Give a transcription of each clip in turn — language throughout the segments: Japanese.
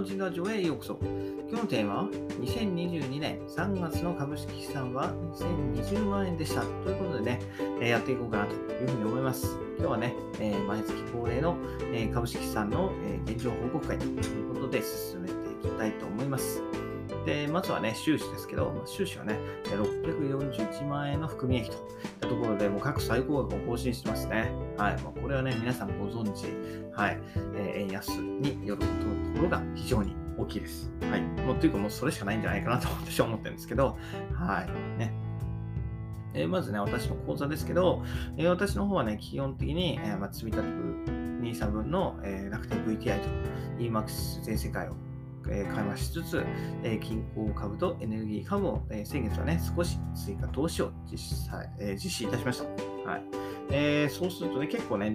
ンチンラジオへようこそ。今日のテーマは、2022年3月の株式資産は2020万円でした。ということでね、えやっていこうかなというふうに思います。今日はね、え毎月恒例の、え株式資産の、え現状報告会ということで進めてきたいと思います。で、まずはね、収支ですけど、収支はね、641万円の含み益といったところで、もう各最高額を更新してますね。はい。もうこれはね、皆さんご存知、はい。えー、円安によるところが非常に大きいです。はい。もうというかもうそれしかないんじゃないかなと私は思ってるんですけど、はい。ね。えー、まずね、私の講座ですけど、えー、私の方はね、基本的に、えーまあ、積み立て23分の、えー、楽天 VTI と EMAX 全世界をえー、緩和しつつ、えー、銀行株とエネルギー株を、えー、先月はね、少し追加投資を実際、えー、実施いたしました。はいえー、そうするとね、結構ね、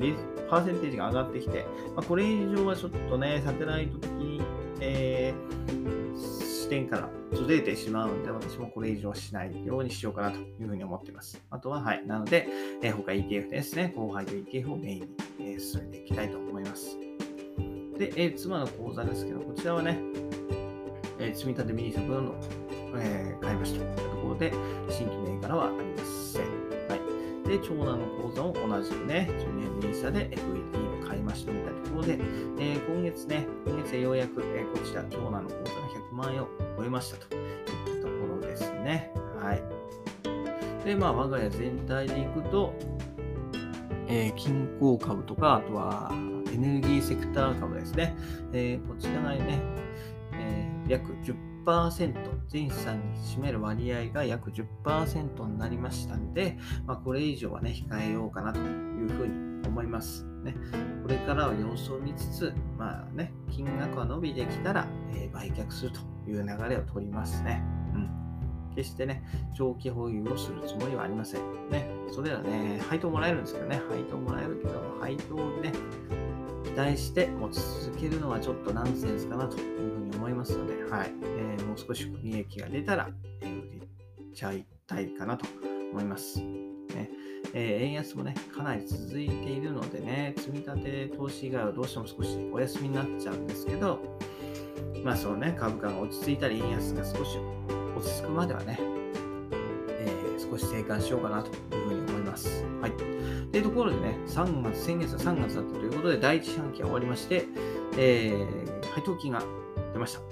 パーセンテージが上がってきて、まあ、これ以上はちょっとね、サテライト的に、えー、視点からずれてしまうので、私もこれ以上しないようにしようかなというふうに思っています。あとは、はい、なので、えー、他 ETF ですね、後輩と ETF をメインに、えー、進めていきたいと思います。で、えー、妻の口座ですけど、こちらはね、えー、積立 mini 分の、えー、買いましたというところで、新規銘柄はありません。はい。で、長男の口座も同じくね、10年 NISA で FED を買いましたみたいなところで、えー、今月ね、今月ようやく、えこちら、長男の口座が100万円を超えましたといったところですね。はい。で、まあ、我が家全体でいくと、えー、金鉱株とか、あとはエネルギーセクター株ですね。えー、こちらがね、えー、約10%、全資産に占める割合が約10%になりましたんで、まあ、これ以上はね、控えようかなというふうに思います。ね、これからは様子を見つつ、まあね、金額は伸びてきたら、えー、売却するという流れを取りますね。うん決してね、長期保有をするつもりはありません。ね、それらね、配当もらえるんですけどね、配当もらえるけど、配当をね、待して持ち続けるのはちょっとナンセンスかなというふうに思いますので、はい、えー、もう少し利益が出たら、えー、売っちゃいたいかなと思います。ねえー、円安もね、かなり続いているのでね、積み立て投資以外はどうしても少しお休みになっちゃうんですけど、まあそうね、株価が落ち着いたり、円安が少し落ち着くまではね、えー、少し生還しようかなというふうに思います。はい。というところでね、3月、先月は3月だったということで、第一四半期が終わりまして、えー、配当金が出ました。は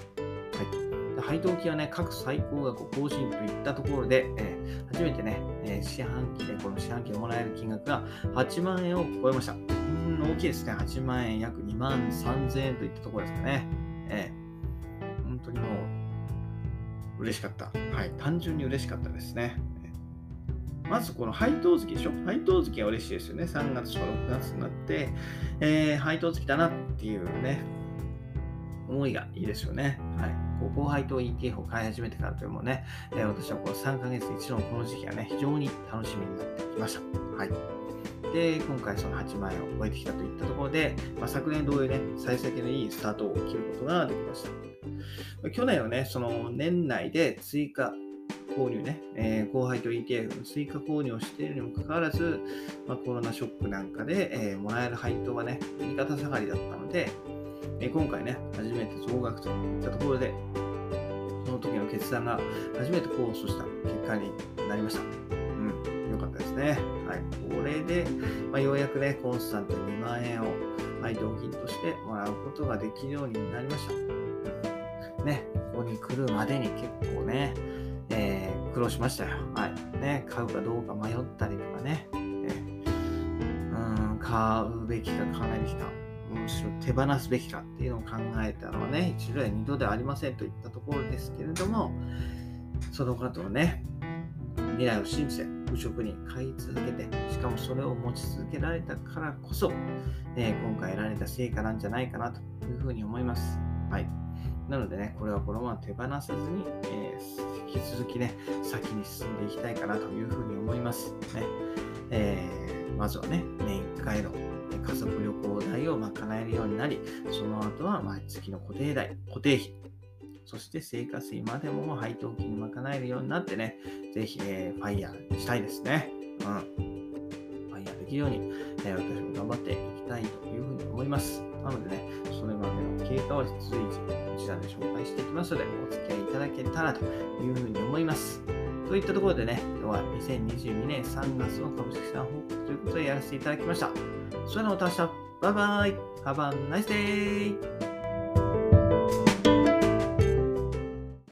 い。配当金はね、各最高額を更新といったところで、えー、初めてね、えー、四半期でこの四半期でもらえる金額が8万円を超えました。うん、大きいですね。8万円、約2万3000円といったところですかね。えー、本当にもう、嬉しかった。はい。単純に嬉しかったですね。まずこの配当月でしょ？配当月は嬉しいですよね。3月とか6月になって、えー、配当月だなっていうね、思いがいいですよね。はい。こう配当 ETF を買い始めてからというもね、えー、私はこの3ヶ月一度のこの時期がね、非常に楽しみになってきました。はい。で、今回その8万円を超えてきたといったところで、まあ、昨年同様ね、幸先のいいスタートを切ることができました。去年はね、その年内で追加購入ね、えー、後輩と ETF の追加購入をしているにもかかわらず、まあ、コロナショックなんかで、えー、もらえる配当はね、右肩下がりだったので、えー、今回ね、初めて増額といったところで、その時の決断が初めて控訴した結果になりました。うん、よかったですね。はい。これで、まあ、ようやくね、コンスタント2万円を配当金としてもらうことができるようになりました。ね、ここに来るまでに結構ね、えー、苦労しましたよ。はい。ね、買うかどうか迷ったりとかね、えー、うん、買うべきか買わないべきか、むしろ手放すべきかっていうのを考えたのはね、一度や二度ではありませんといったところですけれども、その方のね、未来を信じて、無職に買い続けて、しかもそれを持ち続けられたからこそ、え、今回得られた成果なんじゃないかなというふうに思います。はい。なのでね、これはこのまま手放さずに、えー、引き続きね、先に進んでいきたいかなというふうに思います。ねえー、まずはね、年1回の家族旅行代を賄えるようになり、その後は毎月の固定代、固定費、そして生活費までも配当金に賄えるようになってね、ぜひ、えー、ファイヤーしたいですね。うん。ファイヤーできるように、えー、私も頑張っていきたいというふうに思います。なのでね、それまでの経過を随時こちらで紹介していきますので、お付き合いいただけたらというふうに思います。といったところでね、今日は2022年3月の株式さん報告ということでやらせていただきました。それではまた明日、バイバイ !Have a nice day!